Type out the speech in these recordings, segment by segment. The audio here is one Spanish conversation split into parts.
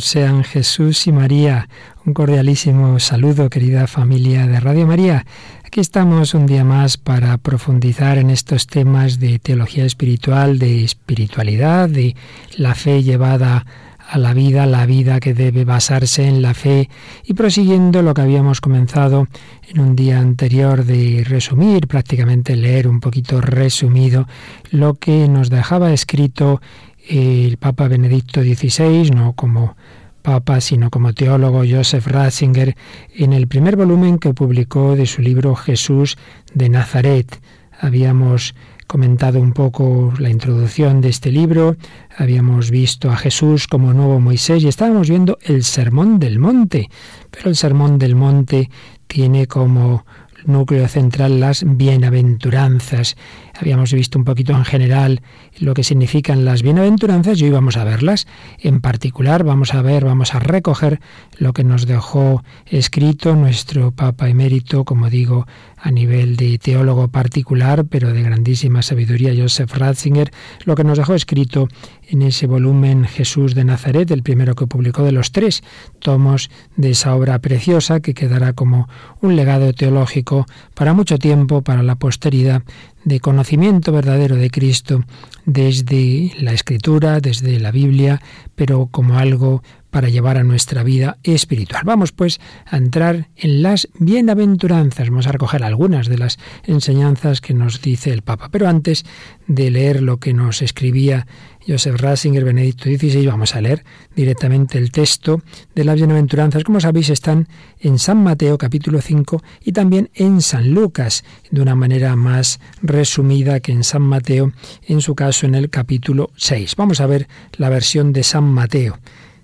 Sean Jesús y María. Un cordialísimo saludo, querida familia de Radio María. Aquí estamos un día más para profundizar en estos temas de teología espiritual, de espiritualidad, de la fe llevada a la vida, la vida que debe basarse en la fe y prosiguiendo lo que habíamos comenzado en un día anterior de resumir, prácticamente leer un poquito resumido lo que nos dejaba escrito el Papa Benedicto XVI, no como Papa, sino como teólogo Joseph Ratzinger, en el primer volumen que publicó de su libro Jesús de Nazaret. Habíamos comentado un poco la introducción de este libro, habíamos visto a Jesús como nuevo Moisés y estábamos viendo el Sermón del Monte, pero el Sermón del Monte tiene como núcleo central las bienaventuranzas. Habíamos visto un poquito en general lo que significan las bienaventuranzas y hoy vamos a verlas. En particular vamos a ver, vamos a recoger lo que nos dejó escrito nuestro Papa emérito, como digo, a nivel de teólogo particular, pero de grandísima sabiduría, Joseph Ratzinger, lo que nos dejó escrito en ese volumen Jesús de Nazaret, el primero que publicó de los tres tomos de esa obra preciosa que quedará como un legado teológico para mucho tiempo, para la posteridad, de conocimiento verdadero de Cristo desde la Escritura, desde la Biblia, pero como algo para llevar a nuestra vida espiritual. Vamos pues a entrar en las bienaventuranzas. Vamos a recoger algunas de las enseñanzas que nos dice el Papa. Pero antes de leer lo que nos escribía Joseph Ratzinger, Benedicto XVI, vamos a leer directamente el texto de las bienaventuranzas. Como sabéis, están en San Mateo capítulo 5 y también en San Lucas, de una manera más resumida que en San Mateo, en su caso en el capítulo 6. Vamos a ver la versión de San Mateo.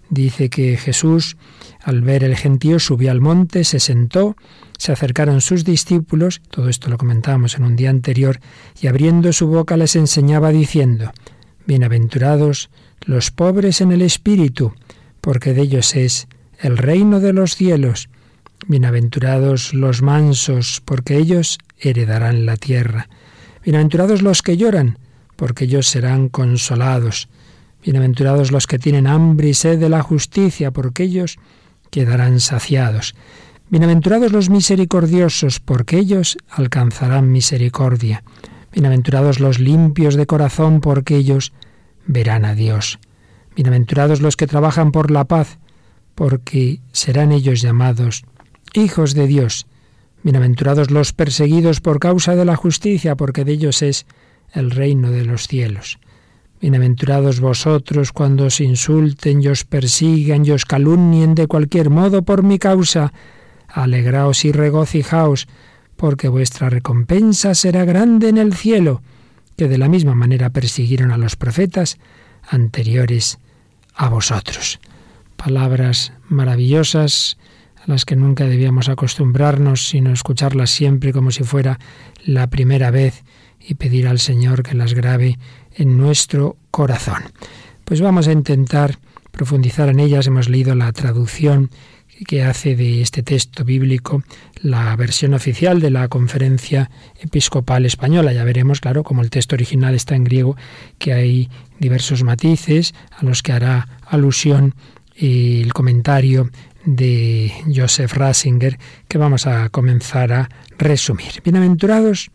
Dice que Jesús, al ver el gentío, subió al monte, se sentó, se acercaron sus discípulos, todo esto lo comentábamos en un día anterior, y abriendo su boca les enseñaba diciendo, Bienaventurados los pobres en el espíritu, porque de ellos es el reino de los cielos. Bienaventurados los mansos, porque ellos heredarán la tierra. Bienaventurados los que lloran, porque ellos serán consolados. Bienaventurados los que tienen hambre y sed de la justicia, porque ellos quedarán saciados. Bienaventurados los misericordiosos, porque ellos alcanzarán misericordia. Bienaventurados los limpios de corazón, porque ellos verán a Dios. Bienaventurados los que trabajan por la paz, porque serán ellos llamados hijos de Dios. Bienaventurados los perseguidos por causa de la justicia, porque de ellos es el reino de los cielos. Bienaventurados vosotros cuando os insulten y os persigan y os calumnien de cualquier modo por mi causa. Alegraos y regocijaos, porque vuestra recompensa será grande en el cielo, que de la misma manera persiguieron a los profetas anteriores a vosotros. Palabras maravillosas a las que nunca debíamos acostumbrarnos, sino escucharlas siempre como si fuera la primera vez y pedir al Señor que las grabe en nuestro corazón. Pues vamos a intentar profundizar en ellas. Hemos leído la traducción que hace de este texto bíblico la versión oficial de la Conferencia Episcopal Española. Ya veremos, claro, como el texto original está en griego, que hay diversos matices a los que hará alusión el comentario de Joseph Ratzinger que vamos a comenzar a resumir. Bienaventurados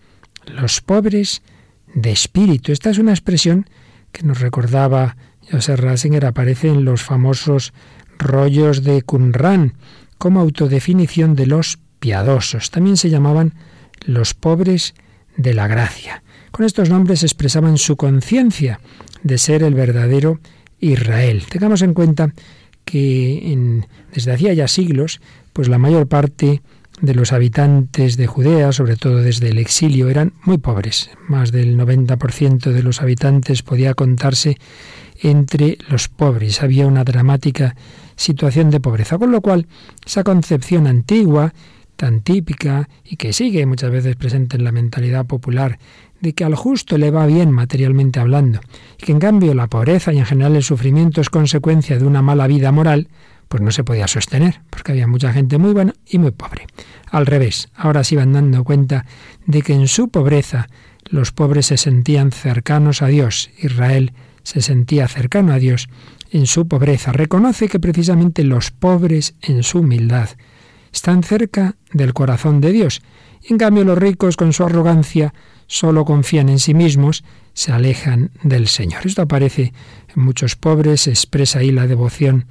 los pobres de espíritu. Esta es una expresión que nos recordaba Joseph Ratzinger, aparece en los famosos rollos de Qumran como autodefinición de los piadosos. También se llamaban los pobres de la gracia. Con estos nombres expresaban su conciencia de ser el verdadero Israel. Tengamos en cuenta que desde hacía ya siglos, pues la mayor parte de los habitantes de Judea, sobre todo desde el exilio, eran muy pobres. Más del 90% de los habitantes podía contarse entre los pobres. Había una dramática situación de pobreza, con lo cual esa concepción antigua, tan típica y que sigue muchas veces presente en la mentalidad popular, de que al justo le va bien materialmente hablando, y que en cambio la pobreza y en general el sufrimiento es consecuencia de una mala vida moral, pues no se podía sostener, porque había mucha gente muy buena y muy pobre. Al revés, ahora se iban dando cuenta de que en su pobreza los pobres se sentían cercanos a Dios, Israel se sentía cercano a Dios en su pobreza. Reconoce que precisamente los pobres en su humildad están cerca del corazón de Dios. En cambio los ricos con su arrogancia solo confían en sí mismos, se alejan del Señor. Esto aparece en muchos pobres, se expresa ahí la devoción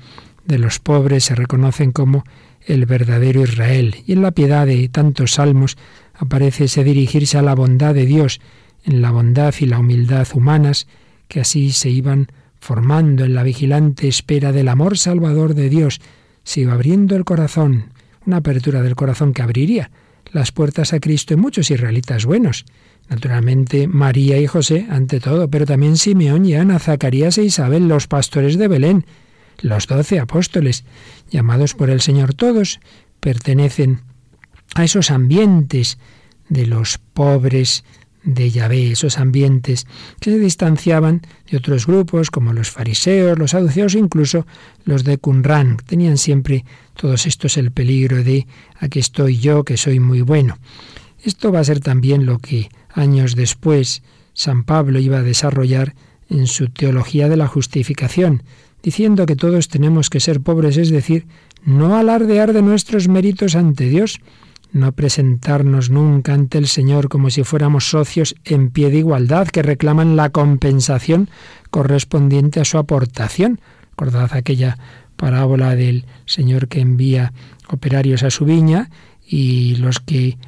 de los pobres, se reconocen como el verdadero Israel. Y en la piedad de tantos salmos aparece ese dirigirse a la bondad de Dios, en la bondad y la humildad humanas, que así se iban formando en la vigilante espera del amor salvador de Dios, se iba abriendo el corazón, una apertura del corazón que abriría las puertas a Cristo en muchos israelitas buenos. Naturalmente María y José ante todo, pero también Simeón y Ana, Zacarías e Isabel, los pastores de Belén, los doce apóstoles, llamados por el Señor todos, pertenecen a esos ambientes de los pobres de Yahvé, esos ambientes que se distanciaban de otros grupos como los fariseos, los saduceos, incluso los de Qumran. Tenían siempre todos estos el peligro de aquí estoy yo, que soy muy bueno. Esto va a ser también lo que años después San Pablo iba a desarrollar en su teología de la justificación, diciendo que todos tenemos que ser pobres, es decir, no alardear de nuestros méritos ante Dios, no presentarnos nunca ante el Señor como si fuéramos socios en pie de igualdad que reclaman la compensación correspondiente a su aportación. Recordad aquella parábola del Señor que envía operarios a su viña y los que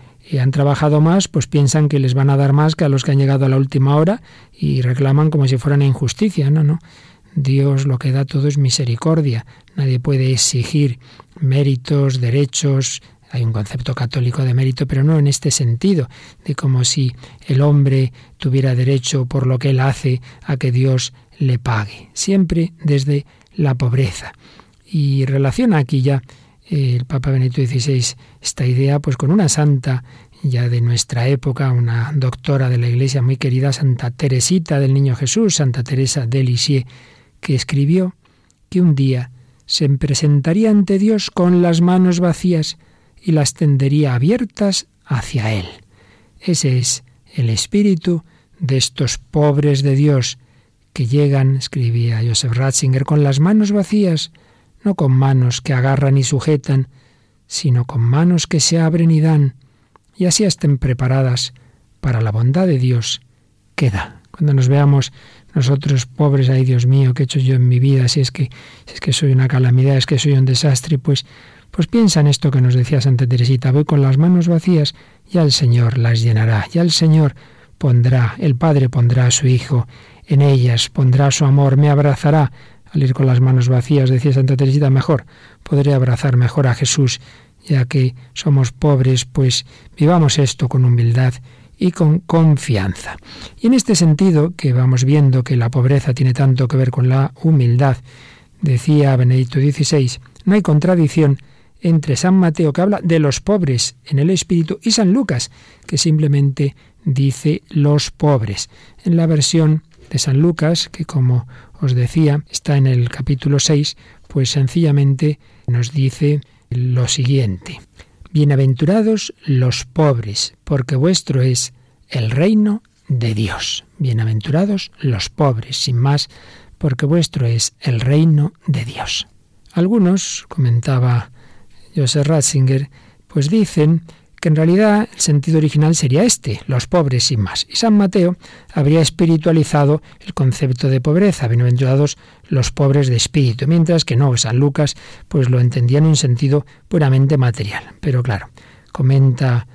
han trabajado más, pues piensan que les van a dar más que a los que han llegado a la última hora y reclaman como si fueran injusticia. No, no. Dios lo que da todo es misericordia. Nadie puede exigir méritos, derechos, hay un concepto católico de mérito, pero no en este sentido, de como si el hombre tuviera derecho por lo que él hace a que Dios le pague, siempre desde la pobreza. Y relaciona aquí ya eh, el Papa Benedicto XVI esta idea pues con una santa ya de nuestra época, una doctora de la Iglesia muy querida, Santa Teresita del Niño Jesús, Santa Teresa de Lisieux, que escribió que un día se presentaría ante Dios con las manos vacías y las tendería abiertas hacia Él. Ese es el espíritu de estos pobres de Dios que llegan, escribía Joseph Ratzinger, con las manos vacías, no con manos que agarran y sujetan, sino con manos que se abren y dan, y así estén preparadas para la bondad de Dios que da. Cuando nos veamos nosotros pobres, ay Dios mío, ¿qué he hecho yo en mi vida? Si es que, si es que soy una calamidad, es que soy un desastre, pues pues piensa en esto que nos decía Santa Teresita, voy con las manos vacías, ya el Señor las llenará, ya el Señor pondrá, el Padre pondrá a su Hijo en ellas, pondrá su amor, me abrazará. Al ir con las manos vacías, decía Santa Teresita, mejor podré abrazar mejor a Jesús, ya que somos pobres, pues vivamos esto con humildad y con confianza. Y en este sentido, que vamos viendo que la pobreza tiene tanto que ver con la humildad, decía Benedicto XVI, no hay contradicción entre San Mateo, que habla de los pobres en el Espíritu, y San Lucas, que simplemente dice los pobres. En la versión de San Lucas, que como os decía, está en el capítulo 6, pues sencillamente nos dice lo siguiente. Bienaventurados los pobres, porque vuestro es el reino de Dios. Bienaventurados los pobres, sin más, porque vuestro es el reino de Dios. Algunos, comentaba Joseph Ratzinger, pues dicen que en realidad el sentido original sería este, los pobres sin más. Y San Mateo habría espiritualizado el concepto de pobreza, bienaventurados los pobres de espíritu, mientras que no, San Lucas pues lo entendía en un sentido puramente material. Pero claro, comenta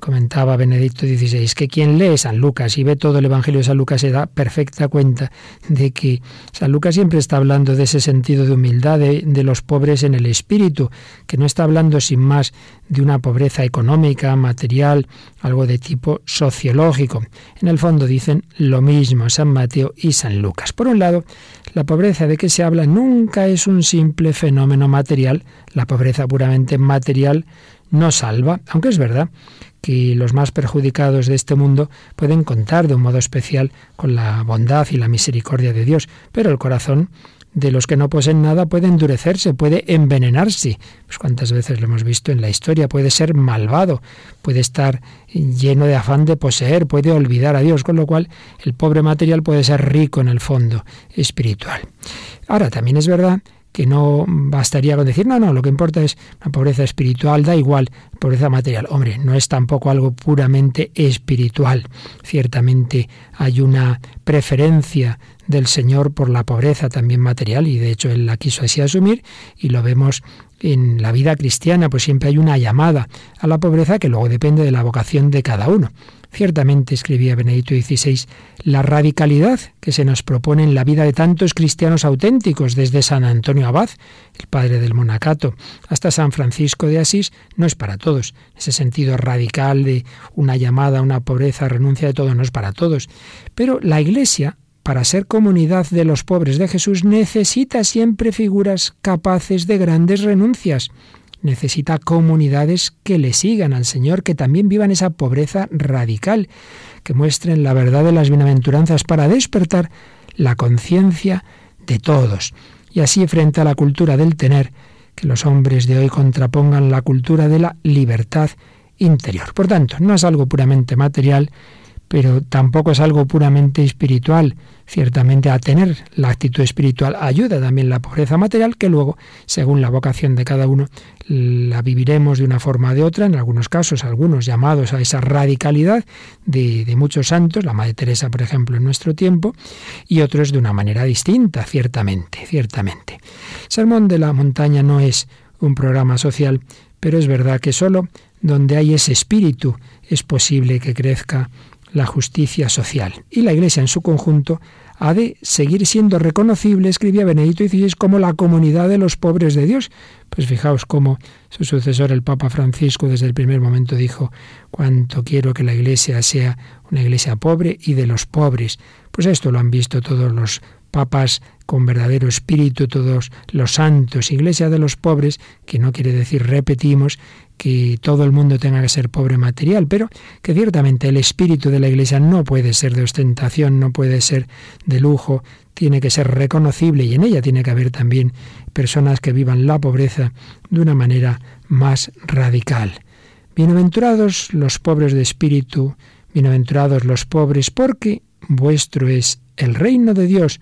comentaba Benedicto XVI, que quien lee San Lucas y ve todo el Evangelio de San Lucas se da perfecta cuenta de que San Lucas siempre está hablando de ese sentido de humildad de, los pobres en el espíritu, que no está hablando sin más de una pobreza económica, material, algo de tipo sociológico. En el fondo dicen lo mismo San Mateo y San Lucas. Por un lado, la pobreza de que se habla nunca es un simple fenómeno material, la pobreza puramente material no salva, aunque es verdad que los más perjudicados de este mundo pueden contar de un modo especial con la bondad y la misericordia de Dios, pero el corazón de los que no poseen nada puede endurecerse, puede envenenarse. Pues cuántas veces lo hemos visto en la historia, puede ser malvado, puede estar lleno de afán de poseer, puede olvidar a Dios, con lo cual el pobre material puede ser rico en el fondo espiritual. Ahora, también es verdad que no bastaría con decir, no, no, lo que importa es la pobreza espiritual, da igual, pobreza material. Hombre, no es tampoco algo puramente espiritual. Ciertamente hay una preferencia del Señor por la pobreza también material y de hecho Él la quiso así asumir y lo vemos en la vida cristiana, pues siempre hay una llamada a la pobreza que luego depende de la vocación de cada uno. Ciertamente, escribía Benedicto XVI, la radicalidad que se nos propone en la vida de tantos cristianos auténticos, desde San Antonio Abad, el padre del monacato, hasta San Francisco de Asís, no es para todos. Ese sentido radical de una llamada, una pobreza, renuncia de todo, no es para todos. Pero la Iglesia, para ser comunidad de los pobres de Jesús, necesita siempre figuras capaces de grandes renuncias necesita comunidades que le sigan al Señor, que también vivan esa pobreza radical, que muestren la verdad de las bienaventuranzas para despertar la conciencia de todos. Y así frente a la cultura del tener, que los hombres de hoy contrapongan la cultura de la libertad interior. Por tanto, no es algo puramente material, pero tampoco es algo puramente espiritual. Ciertamente a tener la actitud espiritual ayuda también la pobreza material, que luego, según la vocación de cada uno, la viviremos de una forma o de otra, en algunos casos, algunos llamados a esa radicalidad de, de muchos santos, la Madre Teresa, por ejemplo, en nuestro tiempo, y otros de una manera distinta, ciertamente, ciertamente. Sermón de la Montaña no es un programa social, pero es verdad que solo donde hay ese espíritu es posible que crezca la justicia social. Y la Iglesia en su conjunto ha de seguir siendo reconocible, escribía Benedicto XVI, como la comunidad de los pobres de Dios. Pues fijaos cómo su sucesor, el Papa Francisco, desde el primer momento dijo, cuánto quiero que la Iglesia sea una Iglesia pobre y de los pobres. Pues esto lo han visto todos los papas con verdadero espíritu, todos los santos, iglesia de los pobres, que no quiere decir, repetimos, que todo el mundo tenga que ser pobre material, pero que ciertamente el espíritu de la Iglesia no puede ser de ostentación, no puede ser de lujo, tiene que ser reconocible y en ella tiene que haber también personas que vivan la pobreza de una manera más radical. Bienaventurados los pobres de espíritu, bienaventurados los pobres, porque vuestro es el reino de Dios,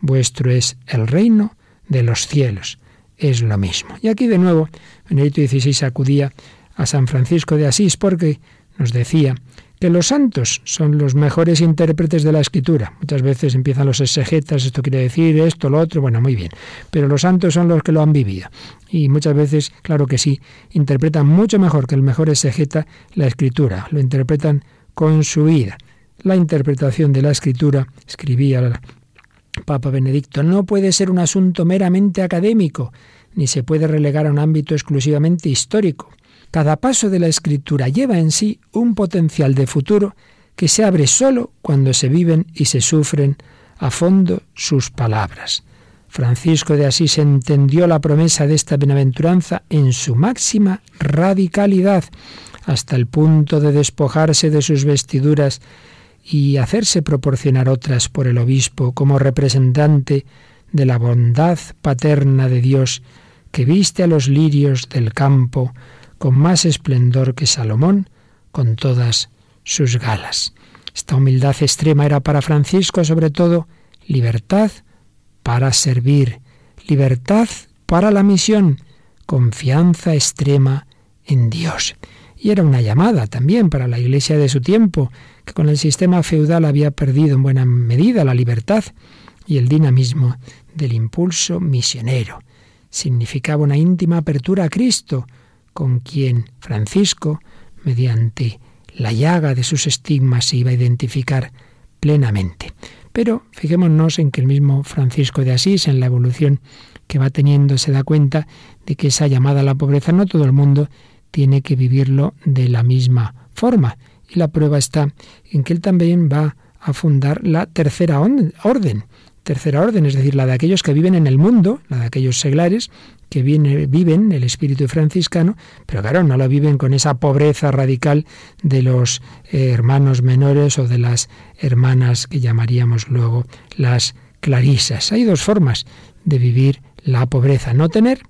vuestro es el reino de los cielos es lo mismo. Y aquí de nuevo, Benedicto XVI acudía a San Francisco de Asís porque nos decía que los santos son los mejores intérpretes de la escritura. Muchas veces empiezan los exegetas, esto quiere decir esto, lo otro, bueno, muy bien, pero los santos son los que lo han vivido. Y muchas veces, claro que sí, interpretan mucho mejor que el mejor exegeta la escritura, lo interpretan con su vida. La interpretación de la escritura, escribía Papa Benedicto, no puede ser un asunto meramente académico, ni se puede relegar a un ámbito exclusivamente histórico. Cada paso de la escritura lleva en sí un potencial de futuro que se abre solo cuando se viven y se sufren a fondo sus palabras. Francisco de Asís entendió la promesa de esta bienaventuranza en su máxima radicalidad, hasta el punto de despojarse de sus vestiduras y hacerse proporcionar otras por el obispo como representante de la bondad paterna de Dios que viste a los lirios del campo con más esplendor que Salomón con todas sus galas. Esta humildad extrema era para Francisco sobre todo libertad para servir, libertad para la misión, confianza extrema en Dios. Y era una llamada también para la iglesia de su tiempo, que con el sistema feudal había perdido en buena medida la libertad y el dinamismo del impulso misionero. Significaba una íntima apertura a Cristo, con quien Francisco mediante la llaga de sus estigmas se iba a identificar plenamente. Pero fijémonos en que el mismo Francisco de Asís, en la evolución que va teniendo, se da cuenta de que esa llamada a la pobreza no todo el mundo tiene que vivirlo de la misma forma. Y la prueba está en que él también va a fundar la tercera orden. Tercera orden, es decir, la de aquellos que viven en el mundo, la de aquellos seglares que viven el espíritu franciscano, pero claro, no lo viven con esa pobreza radical de los eh, hermanos menores o de las hermanas que llamaríamos luego las clarisas. Hay dos formas de vivir la pobreza, no tener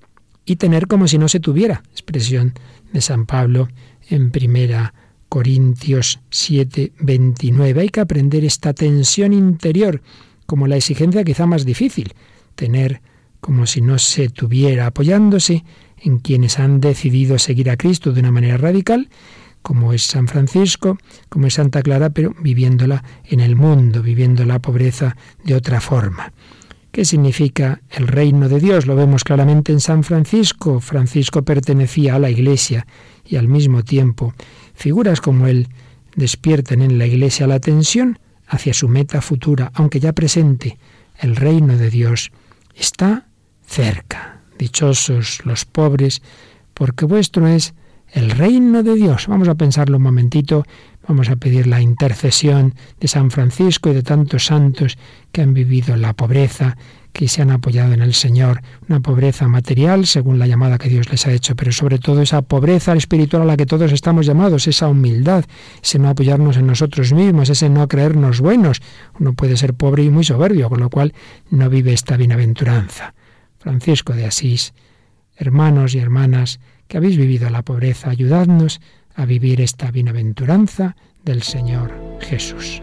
y tener como si no se tuviera, expresión de San Pablo en primera Corintios 7, 29. Hay que aprender esta tensión interior como la exigencia quizá más difícil, tener como si no se tuviera, apoyándose en quienes han decidido seguir a Cristo de una manera radical, como es San Francisco, como es Santa Clara, pero viviéndola en el mundo, viviendo la pobreza de otra forma. ¿Qué significa el reino de Dios? Lo vemos claramente en San Francisco. Francisco pertenecía a la Iglesia y al mismo tiempo figuras como él despiertan en la Iglesia la tensión hacia su meta futura, aunque ya presente. El reino de Dios está cerca. Dichosos los pobres, porque vuestro es el reino de Dios. Vamos a pensarlo un momentito, vamos a pedir la intercesión de San Francisco y de tantos santos que han vivido la pobreza, que se han apoyado en el Señor, una pobreza material según la llamada que Dios les ha hecho, pero sobre todo esa pobreza espiritual a la que todos estamos llamados, esa humildad, ese no apoyarnos en nosotros mismos, ese no creernos buenos. Uno puede ser pobre y muy soberbio, con lo cual no vive esta bienaventuranza. Francisco de Asís, hermanos y hermanas que habéis vivido la pobreza, ayudadnos a vivir esta bienaventuranza del Señor Jesús.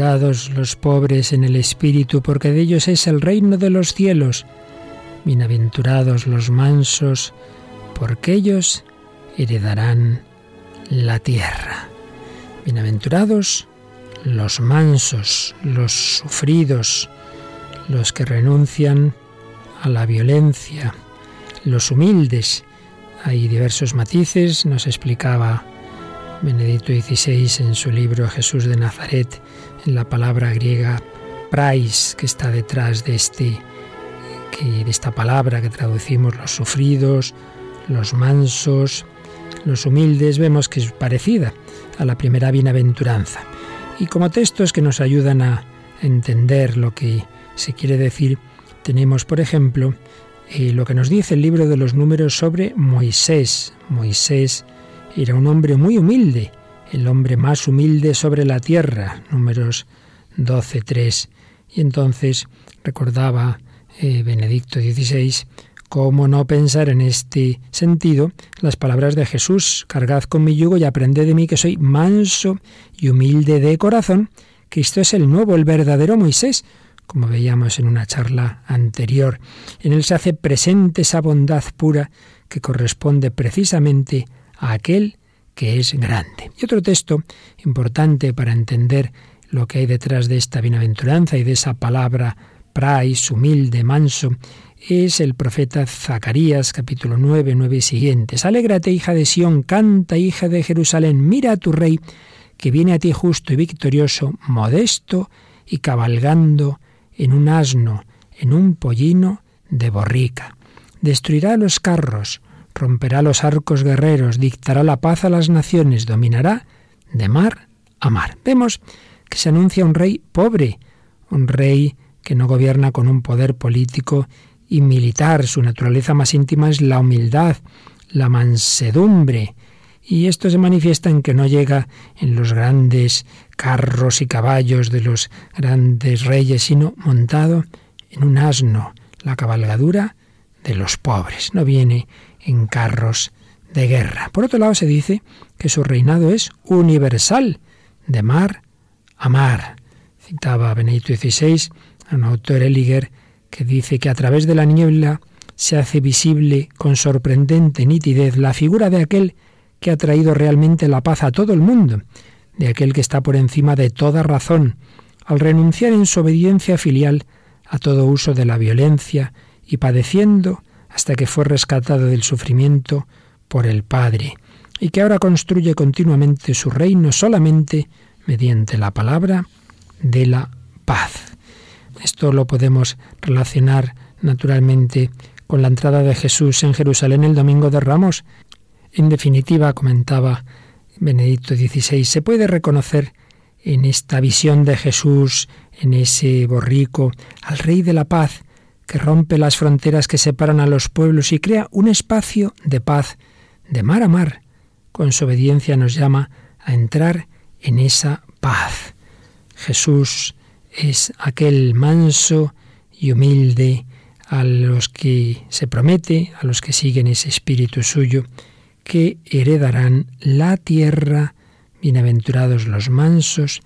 Bienaventurados los pobres en el espíritu, porque de ellos es el reino de los cielos. Bienaventurados los mansos, porque ellos heredarán la tierra. Bienaventurados los mansos, los sufridos, los que renuncian a la violencia, los humildes. Hay diversos matices, nos explicaba Benedicto XVI en su libro Jesús de Nazaret, en la palabra griega prais que está detrás de este que de esta palabra que traducimos los sufridos, los mansos, los humildes, vemos que es parecida a la primera bienaventuranza. Y como textos que nos ayudan a entender lo que se quiere decir, tenemos, por ejemplo, eh, lo que nos dice el libro de los números sobre Moisés. Moisés era un hombre muy humilde, el hombre más humilde sobre la tierra, números 12.3. Y entonces recordaba eh, Benedicto XVI cómo no pensar en este sentido las palabras de Jesús, cargad con mi yugo y aprended de mí que soy manso y humilde de corazón. Cristo es el nuevo, el verdadero Moisés, como veíamos en una charla anterior. En él se hace presente esa bondad pura que corresponde precisamente a aquel que es grande. Y otro texto importante para entender lo que hay detrás de esta bienaventuranza y de esa palabra prais, humilde, manso, es el profeta Zacarías, capítulo 9, 9 y siguientes. Alégrate, hija de Sión, canta, hija de Jerusalén, mira a tu rey, que viene a ti justo y victorioso, modesto y cabalgando en un asno, en un pollino de borrica. Destruirá los carros, romperá los arcos guerreros, dictará la paz a las naciones, dominará de mar a mar. Vemos que se anuncia un rey pobre, un rey que no gobierna con un poder político y militar. Su naturaleza más íntima es la humildad, la mansedumbre. Y esto se manifiesta en que no llega en los grandes carros y caballos de los grandes reyes, sino montado en un asno, la cabalgadura de los pobres. No viene en carros de guerra. Por otro lado, se dice que su reinado es universal, de mar a mar. Citaba Benedicto XVI a un autor Eliger que dice que a través de la niebla se hace visible con sorprendente nitidez la figura de aquel que ha traído realmente la paz a todo el mundo de aquel que está por encima de toda razón, al renunciar en su obediencia filial a todo uso de la violencia y padeciendo hasta que fue rescatado del sufrimiento por el Padre, y que ahora construye continuamente su reino solamente mediante la palabra de la paz. Esto lo podemos relacionar naturalmente con la entrada de Jesús en Jerusalén el domingo de Ramos. En definitiva, comentaba Benedicto XVI, se puede reconocer en esta visión de Jesús, en ese borrico, al Rey de la Paz, que rompe las fronteras que separan a los pueblos y crea un espacio de paz de mar a mar. Con su obediencia nos llama a entrar en esa paz. Jesús es aquel manso y humilde a los que se promete, a los que siguen ese espíritu suyo, que heredarán la tierra. Bienaventurados los mansos,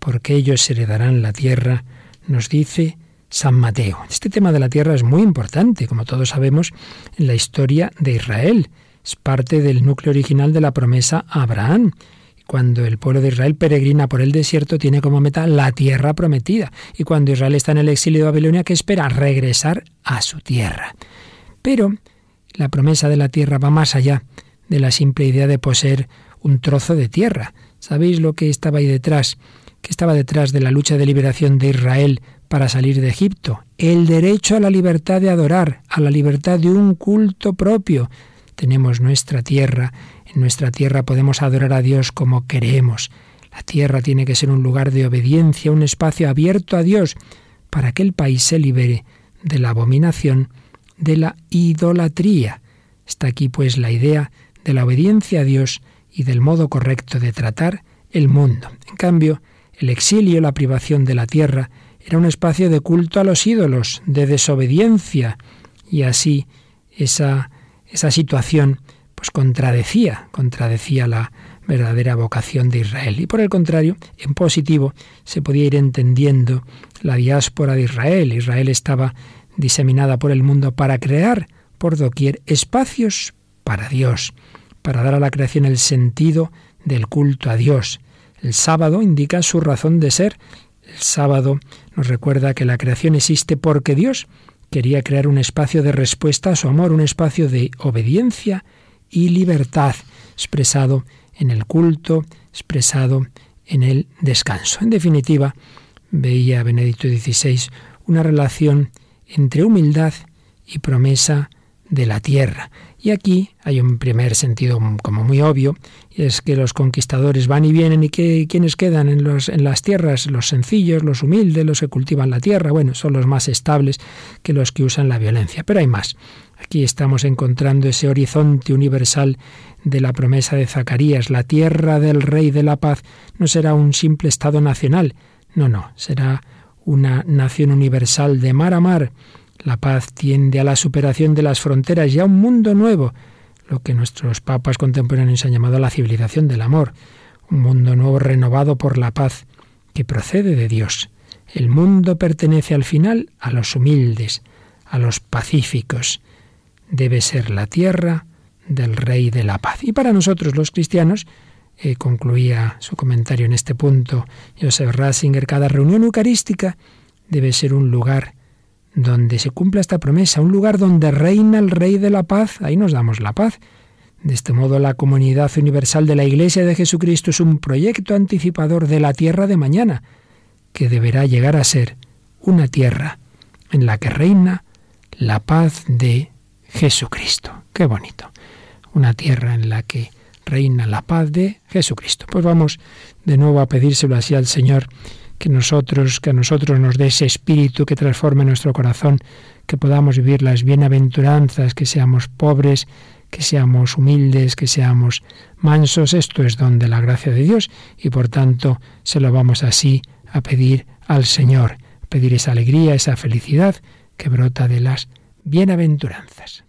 porque ellos heredarán la tierra, nos dice San Mateo. Este tema de la tierra es muy importante, como todos sabemos, en la historia de Israel. Es parte del núcleo original de la promesa a Abraham. Cuando el pueblo de Israel peregrina por el desierto, tiene como meta la tierra prometida. Y cuando Israel está en el exilio de Babilonia, que espera regresar a su tierra. Pero la promesa de la tierra va más allá de la simple idea de poseer un trozo de tierra. ¿Sabéis lo que estaba ahí detrás? ¿Qué estaba detrás de la lucha de liberación de Israel para salir de Egipto? El derecho a la libertad de adorar, a la libertad de un culto propio. Tenemos nuestra tierra, en nuestra tierra podemos adorar a Dios como queremos. La tierra tiene que ser un lugar de obediencia, un espacio abierto a Dios, para que el país se libere de la abominación de la idolatría. Está aquí pues la idea de la obediencia a Dios y del modo correcto de tratar el mundo. En cambio, el exilio, la privación de la tierra, era un espacio de culto a los ídolos, de desobediencia, y así esa, esa situación pues contradecía, contradecía la verdadera vocación de Israel. Y por el contrario, en positivo, se podía ir entendiendo la diáspora de Israel. Israel estaba diseminada por el mundo para crear por doquier espacios para Dios para dar a la creación el sentido del culto a Dios. El sábado indica su razón de ser. El sábado nos recuerda que la creación existe porque Dios quería crear un espacio de respuesta a su amor, un espacio de obediencia y libertad, expresado en el culto, expresado en el descanso. En definitiva, veía Benedicto XVI una relación entre humildad y promesa de la tierra. Y aquí hay un primer sentido como muy obvio, y es que los conquistadores van y vienen y que quienes quedan en, en las tierras, los sencillos, los humildes, los que cultivan la tierra, bueno, son los más estables que los que usan la violencia. Pero hay más. Aquí estamos encontrando ese horizonte universal de la promesa de Zacarías. La tierra del Rey de la Paz no será un simple Estado nacional, no, no, será una nación universal de mar a mar la paz tiende a la superación de las fronteras y a un mundo nuevo, lo que nuestros papas contemporáneos han llamado la civilización del amor, un mundo nuevo renovado por la paz, que procede de Dios. El mundo pertenece al final a los humildes, a los pacíficos. Debe ser la tierra del Rey de la Paz. Y para nosotros los cristianos, eh, concluía su comentario en este punto Joseph Ratzinger, cada reunión eucarística debe ser un lugar donde se cumpla esta promesa, un lugar donde reina el Rey de la paz, ahí nos damos la paz. De este modo, la comunidad universal de la Iglesia de Jesucristo es un proyecto anticipador de la tierra de mañana, que deberá llegar a ser una tierra en la que reina la paz de Jesucristo. Qué bonito. Una tierra en la que reina la paz de Jesucristo. Pues vamos de nuevo a pedírselo así al Señor que nosotros, que a nosotros nos dé ese espíritu que transforme nuestro corazón, que podamos vivir las bienaventuranzas, que seamos pobres, que seamos humildes, que seamos mansos. Esto es don de la gracia de Dios y por tanto se lo vamos así a pedir al Señor, pedir esa alegría, esa felicidad que brota de las bienaventuranzas.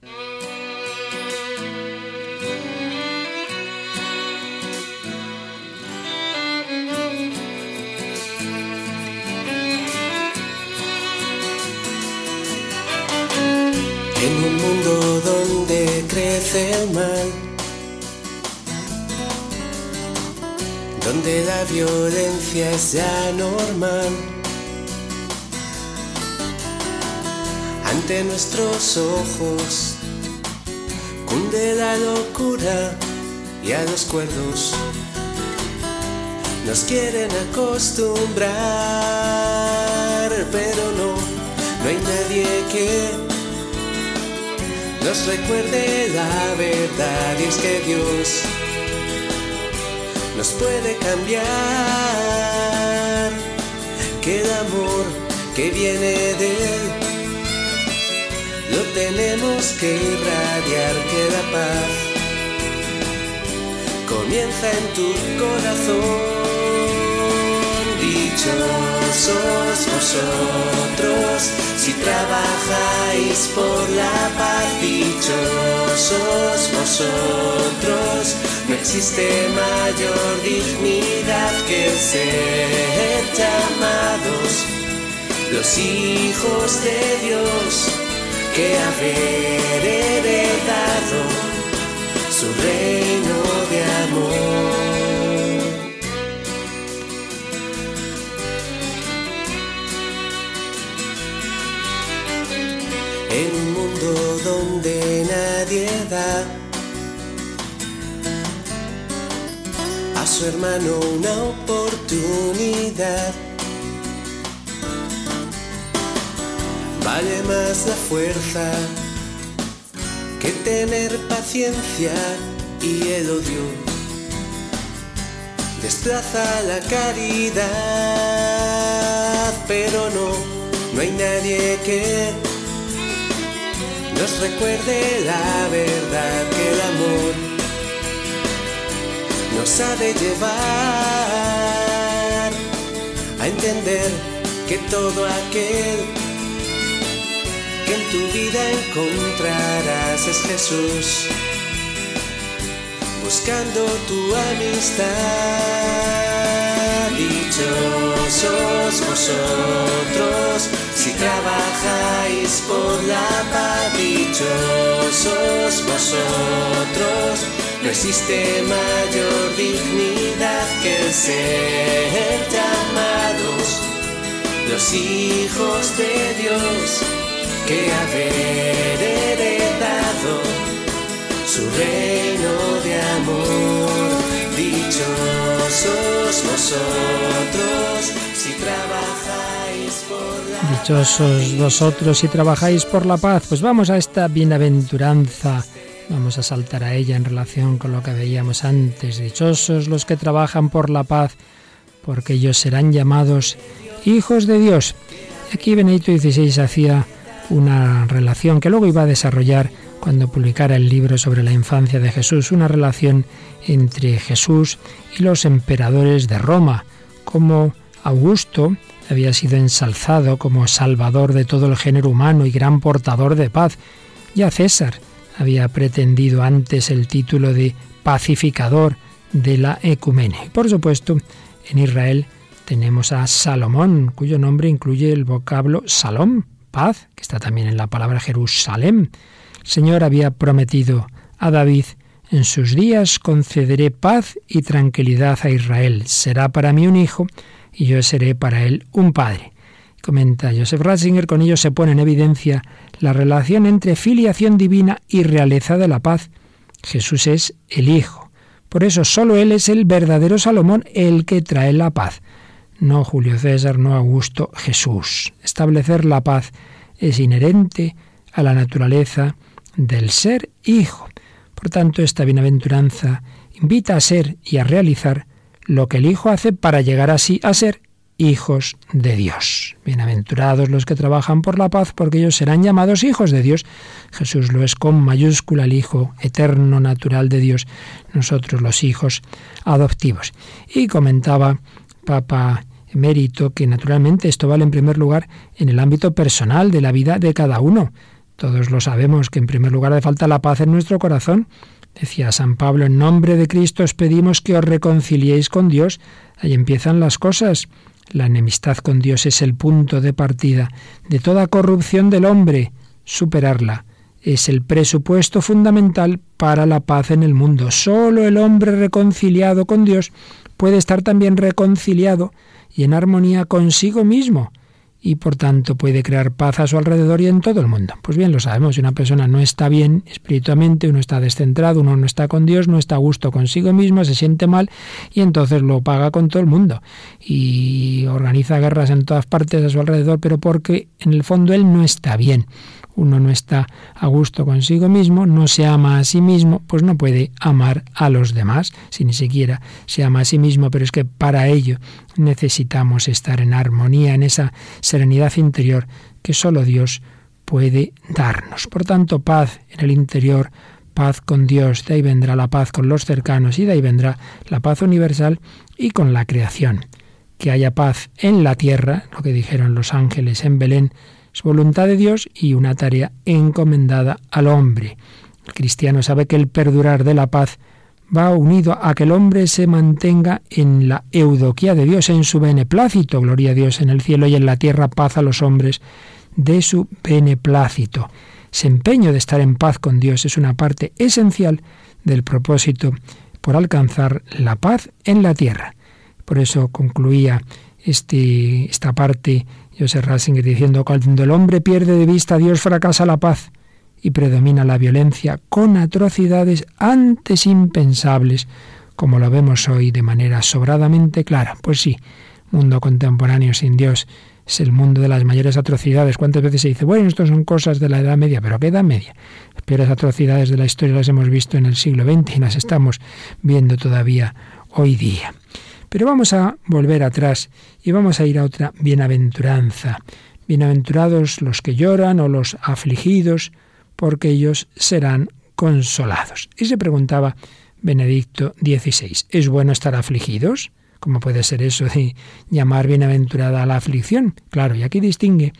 En un mundo donde crece el mal, donde la violencia es ya normal, ante nuestros ojos cunde la locura y a los cuerdos nos quieren acostumbrar, pero no, no hay nadie que nos recuerde la verdad y es que Dios nos puede cambiar, que el amor que viene de Él lo tenemos que irradiar, que la paz comienza en tu corazón. Dichosos vosotros si trabajáis por la paz, dichosos vosotros. No existe mayor dignidad que ser llamados los hijos de Dios que haber heredado su reino su hermano una oportunidad. Vale más la fuerza que tener paciencia y el odio. Desplaza la caridad, pero no, no hay nadie que nos recuerde la verdad que el amor nos ha de llevar a entender que todo aquel que en tu vida encontrarás es Jesús, buscando tu amistad. Dichosos vosotros si trabajáis por la paz, dichosos vosotros. No existe mayor dignidad que el ser llamados los hijos de Dios que haber heredado su reino de amor. Dichosos vosotros si trabajáis Dichosos vosotros si trabajáis por la paz. Pues vamos a esta bienaventuranza. Vamos a saltar a ella en relación con lo que veíamos antes. Dichosos los que trabajan por la paz, porque ellos serán llamados hijos de Dios. Aquí Benedicto XVI hacía una relación que luego iba a desarrollar cuando publicara el libro sobre la infancia de Jesús, una relación entre Jesús y los emperadores de Roma, como Augusto había sido ensalzado como salvador de todo el género humano y gran portador de paz. Ya César había pretendido antes el título de pacificador de la ecumene. Por supuesto, en Israel tenemos a Salomón, cuyo nombre incluye el vocablo salom, paz, que está también en la palabra Jerusalén. El Señor había prometido a David, en sus días concederé paz y tranquilidad a Israel. Será para mí un hijo y yo seré para él un padre. Comenta Joseph Ratzinger, con ello se pone en evidencia la relación entre filiación divina y realeza de la paz. Jesús es el Hijo. Por eso solo Él es el verdadero Salomón, el que trae la paz. No Julio César, no Augusto, Jesús. Establecer la paz es inherente a la naturaleza del ser Hijo. Por tanto, esta bienaventuranza invita a ser y a realizar lo que el Hijo hace para llegar así a ser hijos de Dios. Bienaventurados los que trabajan por la paz, porque ellos serán llamados hijos de Dios. Jesús lo es con mayúscula el Hijo eterno natural de Dios, nosotros los hijos adoptivos. Y comentaba Papa Emérito que naturalmente esto vale en primer lugar en el ámbito personal de la vida de cada uno. Todos lo sabemos que en primer lugar hace falta la paz en nuestro corazón Decía San Pablo, en nombre de Cristo os pedimos que os reconciliéis con Dios. Ahí empiezan las cosas. La enemistad con Dios es el punto de partida de toda corrupción del hombre. Superarla es el presupuesto fundamental para la paz en el mundo. Solo el hombre reconciliado con Dios puede estar también reconciliado y en armonía consigo mismo y por tanto puede crear paz a su alrededor y en todo el mundo. Pues bien, lo sabemos, si una persona no está bien espiritualmente, uno está descentrado, uno no está con Dios, no está a gusto consigo mismo, se siente mal y entonces lo paga con todo el mundo y organiza guerras en todas partes a su alrededor, pero porque en el fondo él no está bien uno no está a gusto consigo mismo, no se ama a sí mismo, pues no puede amar a los demás, si ni siquiera se ama a sí mismo, pero es que para ello necesitamos estar en armonía, en esa serenidad interior que solo Dios puede darnos. Por tanto, paz en el interior, paz con Dios, de ahí vendrá la paz con los cercanos y de ahí vendrá la paz universal y con la creación. Que haya paz en la tierra, lo que dijeron los ángeles en Belén, es voluntad de Dios y una tarea encomendada al hombre. El cristiano sabe que el perdurar de la paz va unido a que el hombre se mantenga en la eudoquía de Dios, en su beneplácito, gloria a Dios en el cielo y en la tierra, paz a los hombres de su beneplácito. Ese empeño de estar en paz con Dios es una parte esencial del propósito por alcanzar la paz en la tierra. Por eso concluía este, esta parte Joseph Ratzinger diciendo, cuando el hombre pierde de vista a Dios fracasa la paz y predomina la violencia con atrocidades antes impensables, como lo vemos hoy de manera sobradamente clara. Pues sí, mundo contemporáneo sin Dios es el mundo de las mayores atrocidades. ¿Cuántas veces se dice, bueno, esto son cosas de la Edad Media? ¿Pero qué Edad Media? Las peores atrocidades de la historia las hemos visto en el siglo XX y las estamos viendo todavía hoy día. Pero vamos a volver atrás y vamos a ir a otra bienaventuranza. Bienaventurados los que lloran o los afligidos, porque ellos serán consolados. Y se preguntaba Benedicto XVI, ¿es bueno estar afligidos? ¿Cómo puede ser eso de llamar bienaventurada a la aflicción? Claro, y aquí distingue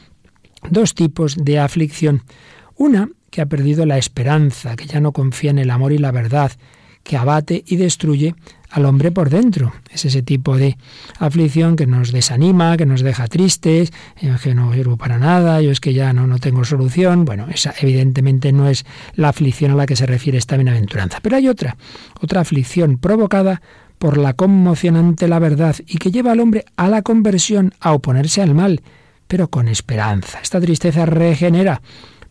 dos tipos de aflicción. Una que ha perdido la esperanza, que ya no confía en el amor y la verdad, que abate y destruye al hombre por dentro. Es ese tipo de aflicción que nos desanima, que nos deja tristes, eh, que no sirvo para nada, yo es que ya no, no tengo solución. Bueno, esa evidentemente no es la aflicción a la que se refiere esta bienaventuranza. Pero hay otra, otra aflicción provocada por la conmoción ante la verdad y que lleva al hombre a la conversión, a oponerse al mal, pero con esperanza. Esta tristeza regenera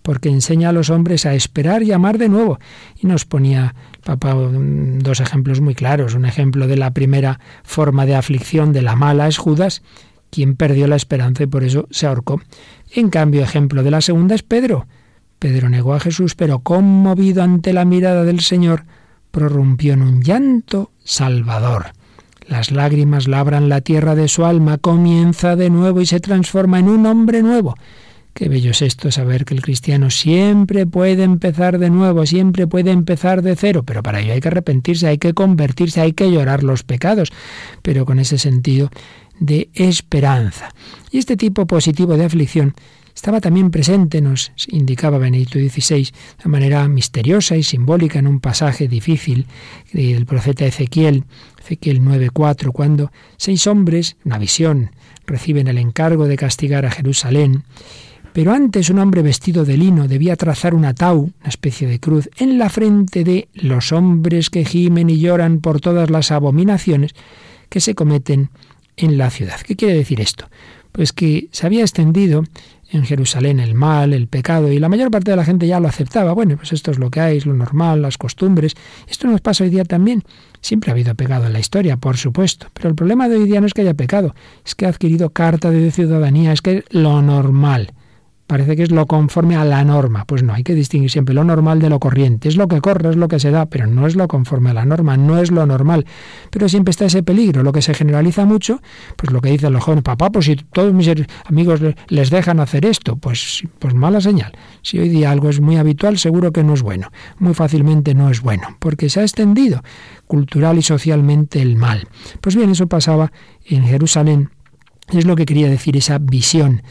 porque enseña a los hombres a esperar y amar de nuevo. Y nos ponía Papá dos ejemplos muy claros. Un ejemplo de la primera forma de aflicción de la mala es Judas, quien perdió la esperanza y por eso se ahorcó. En cambio, ejemplo de la segunda es Pedro. Pedro negó a Jesús, pero conmovido ante la mirada del Señor, prorrumpió en un llanto salvador. Las lágrimas labran la tierra de su alma, comienza de nuevo y se transforma en un hombre nuevo. Qué bello es esto, saber que el cristiano siempre puede empezar de nuevo, siempre puede empezar de cero, pero para ello hay que arrepentirse, hay que convertirse, hay que llorar los pecados, pero con ese sentido de esperanza. Y este tipo positivo de aflicción estaba también presente, nos indicaba Benedicto XVI, de manera misteriosa y simbólica en un pasaje difícil del profeta Ezequiel, Ezequiel 9:4, cuando seis hombres, una visión, reciben el encargo de castigar a Jerusalén pero antes un hombre vestido de lino debía trazar un atau, una especie de cruz, en la frente de los hombres que gimen y lloran por todas las abominaciones que se cometen en la ciudad. ¿Qué quiere decir esto? Pues que se había extendido en Jerusalén el mal, el pecado, y la mayor parte de la gente ya lo aceptaba. Bueno, pues esto es lo que hay, es lo normal, las costumbres. Esto nos pasa hoy día también. Siempre ha habido pecado en la historia, por supuesto, pero el problema de hoy día no es que haya pecado, es que ha adquirido carta de ciudadanía, es que es lo normal parece que es lo conforme a la norma. Pues no, hay que distinguir siempre lo normal de lo corriente. Es lo que corre, es lo que se da, pero no es lo conforme a la norma, no es lo normal. Pero siempre está ese peligro. Lo que se generaliza mucho, pues lo que dicen los jóvenes, papá, pues si todos mis amigos les dejan hacer esto, pues, pues mala señal. Si hoy día algo es muy habitual, seguro que no es bueno. Muy fácilmente no es bueno, porque se ha extendido cultural y socialmente el mal. Pues bien, eso pasaba en Jerusalén. Es lo que quería decir esa visión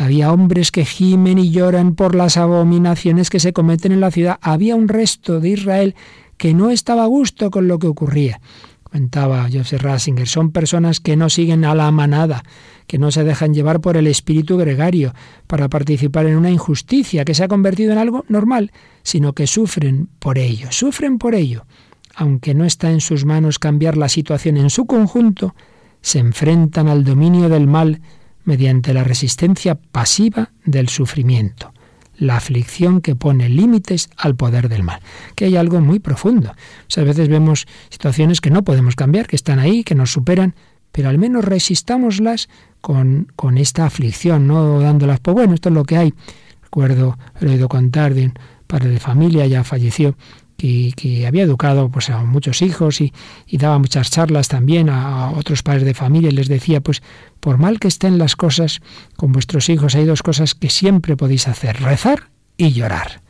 había hombres que gimen y lloran por las abominaciones que se cometen en la ciudad. Había un resto de Israel que no estaba a gusto con lo que ocurría. Comentaba Joseph Ratzinger, son personas que no siguen a la manada, que no se dejan llevar por el espíritu gregario para participar en una injusticia que se ha convertido en algo normal, sino que sufren por ello, sufren por ello. Aunque no está en sus manos cambiar la situación en su conjunto, se enfrentan al dominio del mal mediante la resistencia pasiva del sufrimiento, la aflicción que pone límites al poder del mal, que hay algo muy profundo. a veces vemos situaciones que no podemos cambiar, que están ahí, que nos superan, pero al menos resistámoslas con, con esta aflicción, no dándolas, pues bueno, esto es lo que hay. Recuerdo, he oído contar de un padre de familia, ya falleció, que, había educado pues, a muchos hijos y, daba muchas charlas también a, otros padres de familia y les decía, pues por mal que estén las cosas con vuestros hijos, hay dos cosas que siempre podéis hacer, rezar y llorar.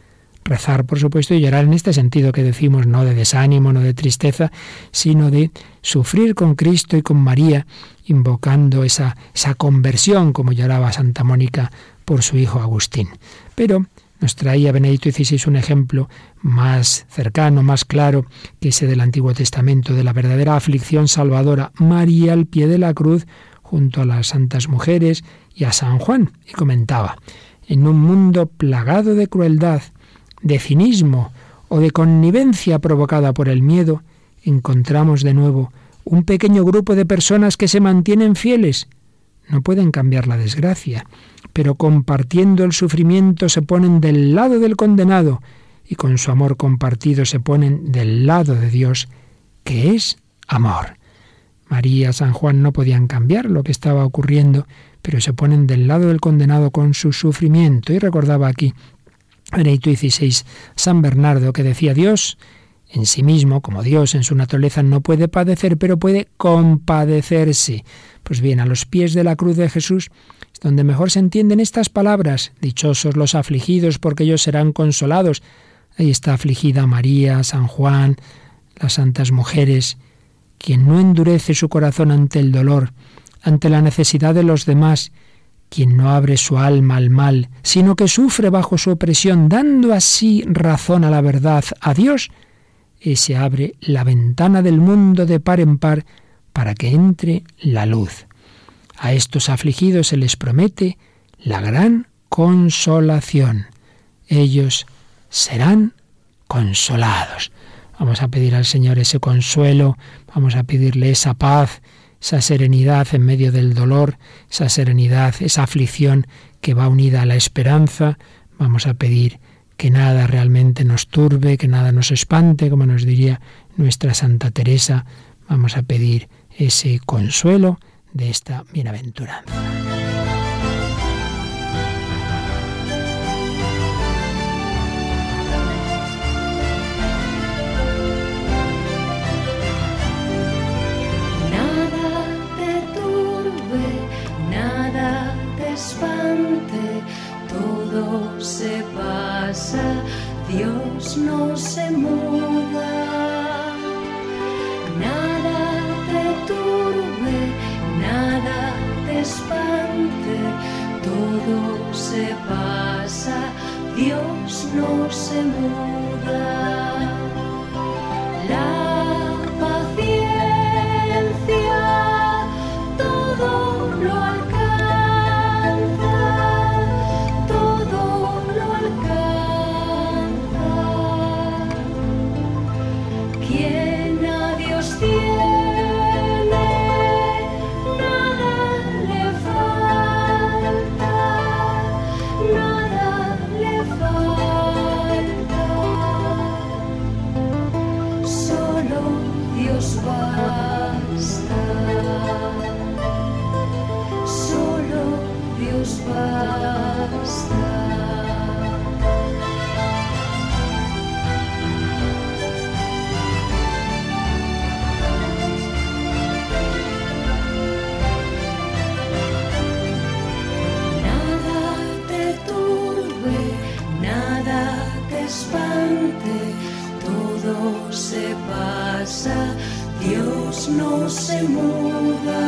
Rezar, por supuesto, y llorar en este sentido que decimos, no de desánimo, no de tristeza, sino de sufrir con Cristo y con María, invocando esa, esa conversión, como lloraba Santa Mónica por su hijo Agustín. Pero nos traía Benedicto XVI un ejemplo más cercano, más claro que ese del Antiguo Testamento, de la verdadera aflicción salvadora, María al pie de la cruz, junto a las santas mujeres y a San Juan. Y comentaba, en un mundo plagado de crueldad, de cinismo o de connivencia provocada por el miedo, encontramos de nuevo un pequeño grupo de personas que se mantienen fieles. No pueden cambiar la desgracia, pero compartiendo el sufrimiento se ponen del lado del condenado y con su amor compartido se ponen del lado de Dios, que es amor. María, San Juan no podían cambiar lo que estaba ocurriendo, pero se ponen del lado del condenado con su sufrimiento. Y recordaba aquí Benedicto XVI, San Bernardo, que decía Dios en sí mismo, como Dios en su naturaleza, no puede padecer, pero puede compadecerse. Pues bien, a los pies de la cruz de Jesús donde mejor se entienden estas palabras, dichosos los afligidos porque ellos serán consolados. Ahí está afligida María, San Juan, las santas mujeres, quien no endurece su corazón ante el dolor, ante la necesidad de los demás, quien no abre su alma al mal, sino que sufre bajo su opresión, dando así razón a la verdad, a Dios, ese abre la ventana del mundo de par en par para que entre la luz. A estos afligidos se les promete la gran consolación. Ellos serán consolados. Vamos a pedir al Señor ese consuelo, vamos a pedirle esa paz, esa serenidad en medio del dolor, esa serenidad, esa aflicción que va unida a la esperanza. Vamos a pedir que nada realmente nos turbe, que nada nos espante, como nos diría nuestra Santa Teresa. Vamos a pedir ese consuelo de esta bienaventuranza. Se pasa, Dios no se muda. espante, todo se pasa, Dios no se muda. No se muda.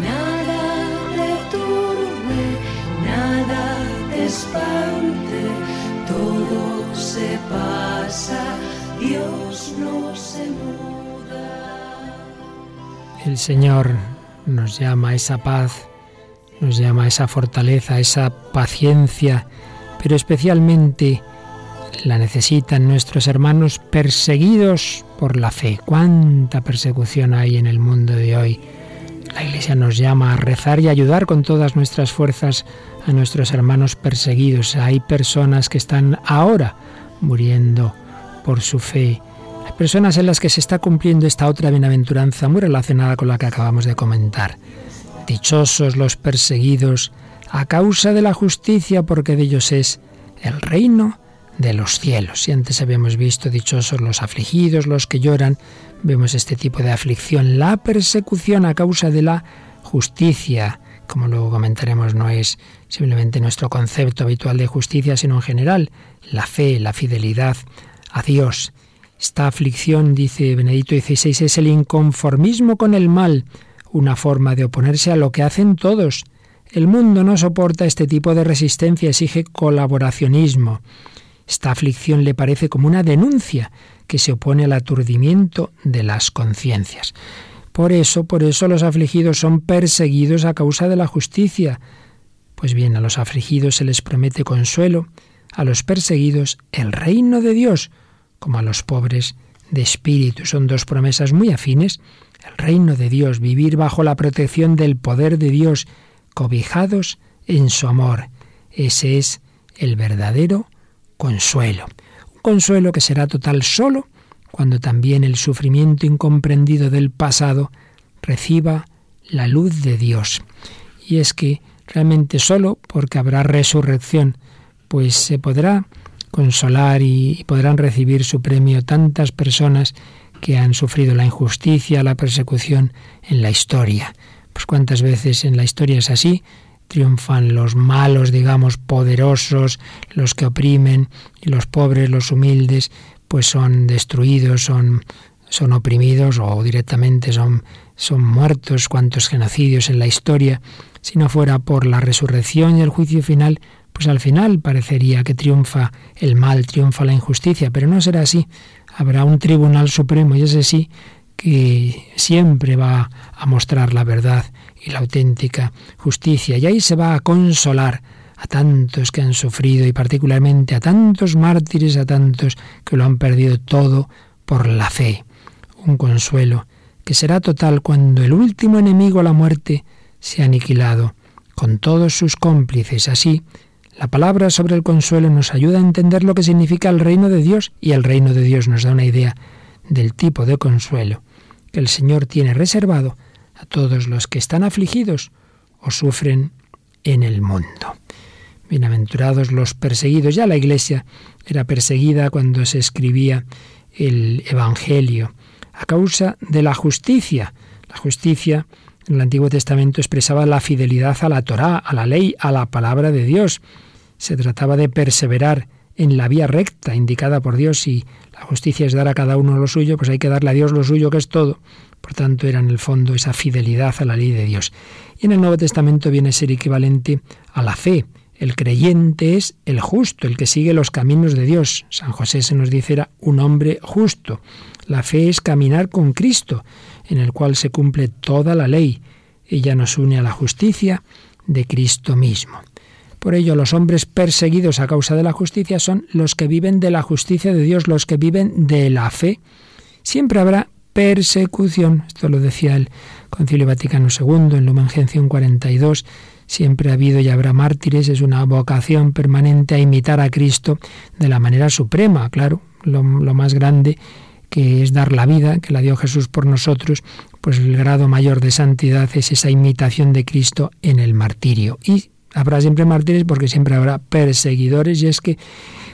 Nada te turbe, nada te espante, todo se pasa, Dios no se muda. El Señor nos llama a esa paz, nos llama a esa fortaleza, a esa paciencia, pero especialmente la necesitan nuestros hermanos perseguidos por la fe. ¿Cuánta persecución hay en el mundo de hoy? La Iglesia nos llama a rezar y ayudar con todas nuestras fuerzas a nuestros hermanos perseguidos. Hay personas que están ahora muriendo por su fe. Hay personas en las que se está cumpliendo esta otra bienaventuranza muy relacionada con la que acabamos de comentar. Dichosos los perseguidos a causa de la justicia, porque de ellos es el reino de los cielos. Si antes habíamos visto dichosos los afligidos, los que lloran, vemos este tipo de aflicción, la persecución a causa de la justicia. Como luego comentaremos, no es simplemente nuestro concepto habitual de justicia, sino en general la fe, la fidelidad a Dios. Esta aflicción, dice Benedicto XVI, es el inconformismo con el mal, una forma de oponerse a lo que hacen todos. El mundo no soporta este tipo de resistencia, exige colaboracionismo. Esta aflicción le parece como una denuncia que se opone al aturdimiento de las conciencias. Por eso, por eso los afligidos son perseguidos a causa de la justicia. Pues bien, a los afligidos se les promete consuelo, a los perseguidos el reino de Dios, como a los pobres de espíritu. Son dos promesas muy afines. El reino de Dios, vivir bajo la protección del poder de Dios, cobijados en su amor. Ese es el verdadero consuelo. Un consuelo que será total solo cuando también el sufrimiento incomprendido del pasado reciba la luz de Dios. Y es que realmente solo porque habrá resurrección, pues se podrá consolar y podrán recibir su premio tantas personas que han sufrido la injusticia, la persecución en la historia. Pues cuántas veces en la historia es así, triunfan los malos, digamos, poderosos, los que oprimen, y los pobres, los humildes, pues son destruidos, son, son oprimidos o directamente son, son muertos, cuantos genocidios en la historia. Si no fuera por la resurrección y el juicio final, pues al final parecería que triunfa el mal, triunfa la injusticia, pero no será así. Habrá un tribunal supremo y ese sí que siempre va a mostrar la verdad y la auténtica justicia. Y ahí se va a consolar a tantos que han sufrido y particularmente a tantos mártires, a tantos que lo han perdido todo por la fe. Un consuelo que será total cuando el último enemigo, la muerte, se ha aniquilado con todos sus cómplices. Así, la palabra sobre el consuelo nos ayuda a entender lo que significa el reino de Dios y el reino de Dios nos da una idea del tipo de consuelo que el Señor tiene reservado a todos los que están afligidos o sufren en el mundo. Bienaventurados los perseguidos. Ya la iglesia era perseguida cuando se escribía el Evangelio a causa de la justicia. La justicia en el Antiguo Testamento expresaba la fidelidad a la Torá, a la ley, a la palabra de Dios. Se trataba de perseverar en la vía recta indicada por Dios y la justicia es dar a cada uno lo suyo, pues hay que darle a Dios lo suyo que es todo. Por tanto, era en el fondo esa fidelidad a la ley de Dios. Y en el Nuevo Testamento viene a ser equivalente a la fe. El creyente es el justo, el que sigue los caminos de Dios. San José se nos dice era un hombre justo. La fe es caminar con Cristo, en el cual se cumple toda la ley. Ella nos une a la justicia de Cristo mismo. Por ello, los hombres perseguidos a causa de la justicia son los que viven de la justicia de Dios, los que viven de la fe. Siempre habrá persecución. Esto lo decía el Concilio Vaticano II en Lumen Gentium 42. Siempre ha habido y habrá mártires. Es una vocación permanente a imitar a Cristo de la manera suprema, claro, lo, lo más grande que es dar la vida, que la dio Jesús por nosotros, pues el grado mayor de santidad es esa imitación de Cristo en el martirio. Y habrá siempre mártires porque siempre habrá perseguidores y es que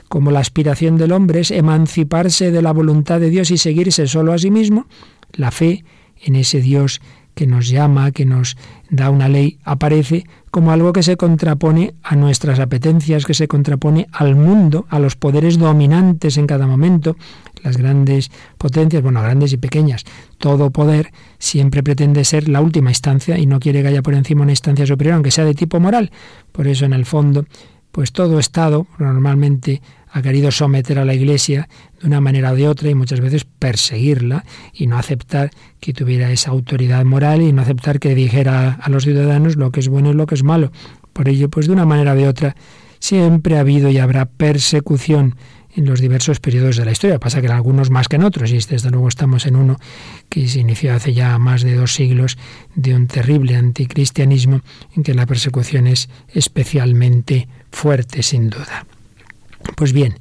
como la aspiración del hombre es emanciparse de la voluntad de Dios y seguirse solo a sí mismo, la fe en ese Dios que nos llama, que nos da una ley, aparece como algo que se contrapone a nuestras apetencias, que se contrapone al mundo, a los poderes dominantes en cada momento, las grandes potencias, bueno, grandes y pequeñas. Todo poder siempre pretende ser la última instancia y no quiere que haya por encima una instancia superior, aunque sea de tipo moral. Por eso, en el fondo, pues todo Estado normalmente ha querido someter a la Iglesia de una manera o de otra y muchas veces perseguirla y no aceptar que tuviera esa autoridad moral y no aceptar que dijera a los ciudadanos lo que es bueno y lo que es malo. Por ello, pues de una manera o de otra, siempre ha habido y habrá persecución en los diversos periodos de la historia. Pasa que en algunos más que en otros, y desde luego estamos en uno que se inició hace ya más de dos siglos de un terrible anticristianismo en que la persecución es especialmente fuerte, sin duda. Pues bien,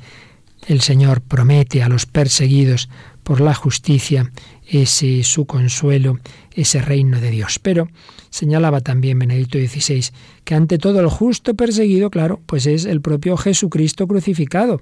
el Señor promete a los perseguidos por la justicia ese su consuelo, ese reino de Dios. Pero señalaba también Benedicto XVI que ante todo el justo perseguido, claro, pues es el propio Jesucristo crucificado.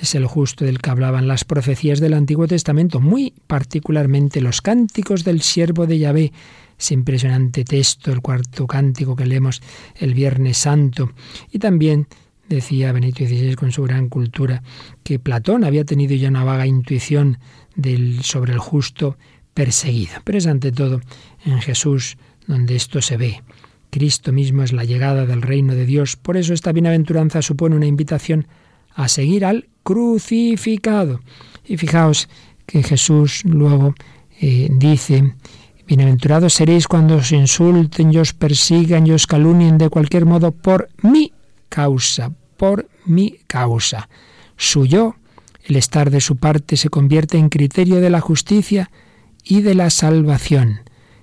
Es el justo del que hablaban las profecías del Antiguo Testamento, muy particularmente los cánticos del siervo de Yahvé, ese impresionante texto, el cuarto cántico que leemos el Viernes Santo, y también Decía Benito XVI con su gran cultura que Platón había tenido ya una vaga intuición del, sobre el justo perseguido. Pero es ante todo en Jesús donde esto se ve. Cristo mismo es la llegada del reino de Dios. Por eso esta bienaventuranza supone una invitación a seguir al crucificado. Y fijaos que Jesús luego eh, dice, Bienaventurados seréis cuando os insulten os persigan y os calunien de cualquier modo por mi causa, por mi causa. Suyo, el estar de su parte se convierte en criterio de la justicia y de la salvación.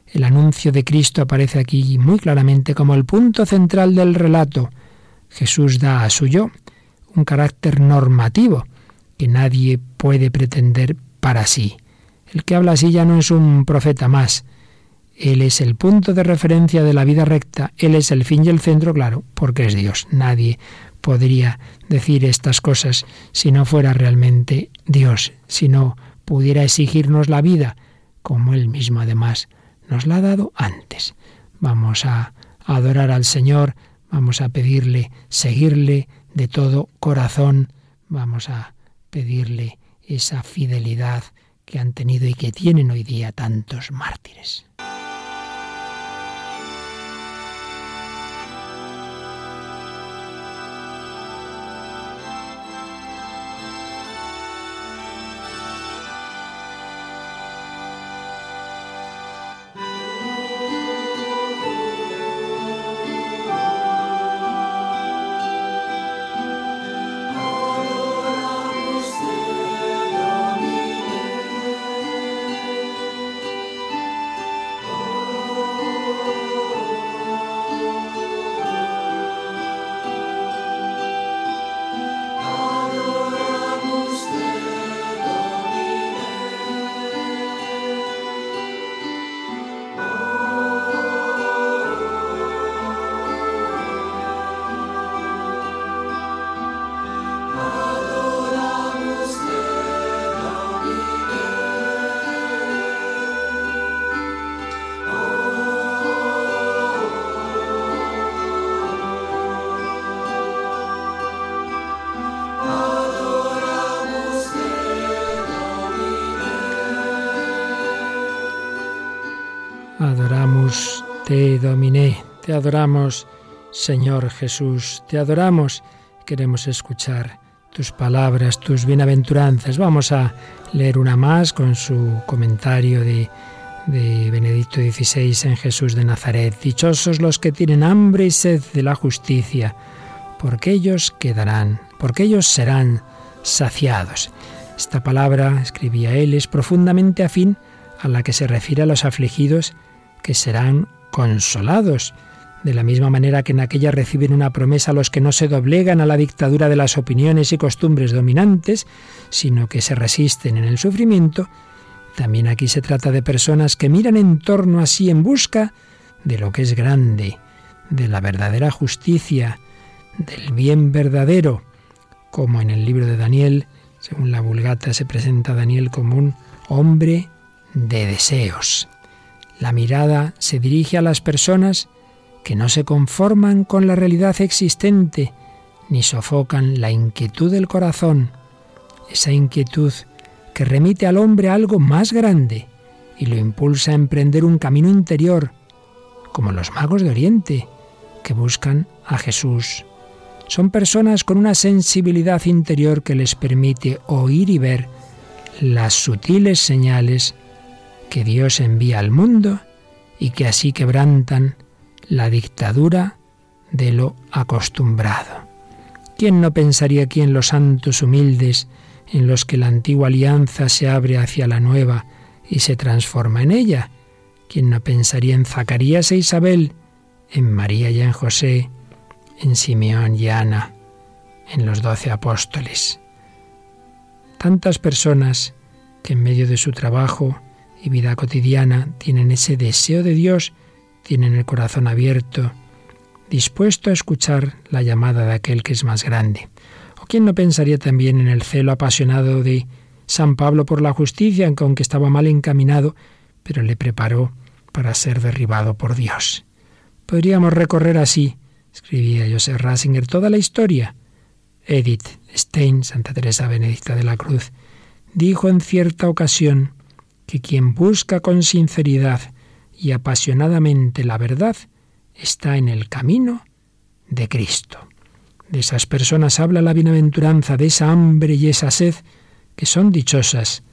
El anuncio de Cristo aparece aquí muy claramente como el punto central del relato. Jesús da a suyo un carácter normativo que nadie puede pretender para sí. El que habla así ya no es un profeta más. Él es el punto de referencia de la vida recta, Él es el fin y el centro, claro, porque es Dios. Nadie podría decir estas cosas si no fuera realmente Dios, si no pudiera exigirnos la vida, como Él mismo además nos la ha dado antes. Vamos a adorar al Señor, vamos a pedirle seguirle de todo corazón, vamos a pedirle esa fidelidad que han tenido y que tienen hoy día tantos mártires. Te dominé. Te adoramos, Señor Jesús, te adoramos. Queremos escuchar tus palabras, tus bienaventuranzas. Vamos a leer una más con su comentario de, Benedicto XVI en Jesús de Nazaret. Dichosos los que tienen hambre y sed de la justicia, porque ellos quedarán, porque ellos serán saciados. Esta palabra, escribía él, es profundamente afín a la que se refiere a los afligidos que serán consolados, de la misma manera que en aquella reciben una promesa los que no se doblegan a la dictadura de las opiniones y costumbres dominantes, sino que se resisten en el sufrimiento, también aquí se trata de personas que miran en torno así en busca de lo que es grande, de la verdadera justicia, del bien verdadero, como en el libro de Daniel, según la Vulgata se presenta a Daniel como un hombre de deseos. La mirada se dirige a las personas que no se conforman con la realidad existente, ni sofocan la inquietud del corazón, esa inquietud que remite al hombre a algo más grande y lo impulsa a emprender un camino interior, como los magos de Oriente, que buscan a Jesús. Son personas con una sensibilidad interior que les permite oír y ver las sutiles señales que Dios envía al mundo y que así quebrantan la dictadura de lo acostumbrado. ¿Quién no pensaría aquí en los santos humildes en los que la antigua alianza se abre hacia la nueva y se transforma en ella? ¿Quién no pensaría en Zacarías e Isabel, en María y en José, en Simeón y Ana, en los doce apóstoles? Tantas personas que en medio de su trabajo y vida cotidiana tienen ese deseo de Dios, tienen el corazón abierto, dispuesto a escuchar la llamada de aquel que es más grande. ¿O quién no pensaría también en el celo apasionado de San Pablo por la justicia, aunque estaba mal encaminado, pero le preparó para ser derribado por Dios? Podríamos recorrer así, escribía Joseph Ratzinger, toda la historia. Edith Stein, Santa Teresa Benedicta de la Cruz, dijo en cierta ocasión que quien busca con sinceridad y apasionadamente la verdad está en el camino de Cristo. De esas personas habla la bienaventuranza, de esa hambre y esa sed que son dichosas,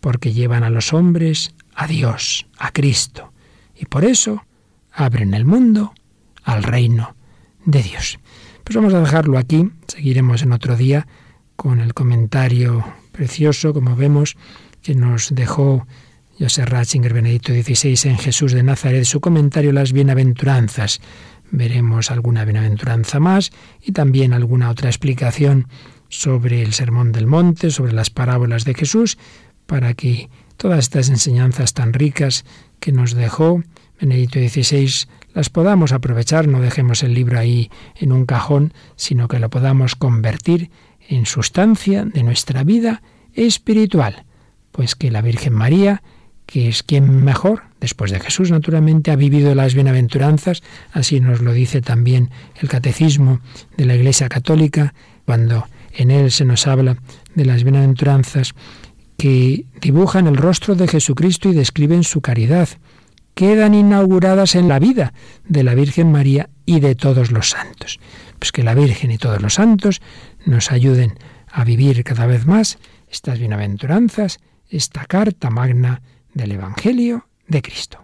porque llevan a los hombres a Dios, a Cristo, y por eso abren el mundo al reino de Dios. Pues vamos a dejarlo aquí, seguiremos en otro día con el comentario precioso, como vemos, que nos dejó José Ratzinger Benedicto XVI en Jesús de Nazaret, su comentario Las Bienaventuranzas. Veremos alguna bienaventuranza más y también alguna otra explicación sobre el Sermón del Monte, sobre las parábolas de Jesús, para que todas estas enseñanzas tan ricas que nos dejó Benedicto XVI las podamos aprovechar, no dejemos el libro ahí en un cajón, sino que lo podamos convertir en sustancia de nuestra vida espiritual, pues que la Virgen María que es quien mejor, después de Jesús naturalmente, ha vivido las bienaventuranzas, así nos lo dice también el catecismo de la Iglesia Católica, cuando en él se nos habla de las bienaventuranzas que dibujan el rostro de Jesucristo y describen su caridad, quedan inauguradas en la vida de la Virgen María y de todos los santos. Pues que la Virgen y todos los santos nos ayuden a vivir cada vez más estas bienaventuranzas, esta carta magna del Evangelio de Cristo.